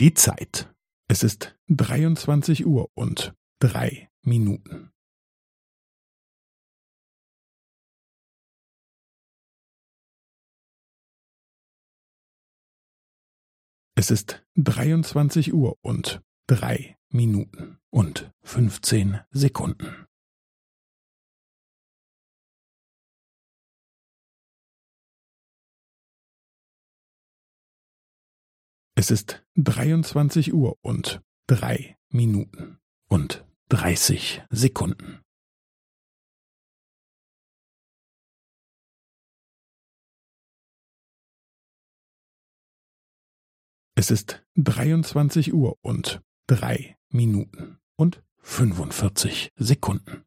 Die Zeit. Es ist dreiundzwanzig Uhr und drei Minuten. Es ist dreiundzwanzig Uhr und drei Minuten und fünfzehn Sekunden. Es ist dreiundzwanzig Uhr und drei Minuten und dreißig Sekunden. Es ist dreiundzwanzig Uhr und drei Minuten und fünfundvierzig Sekunden.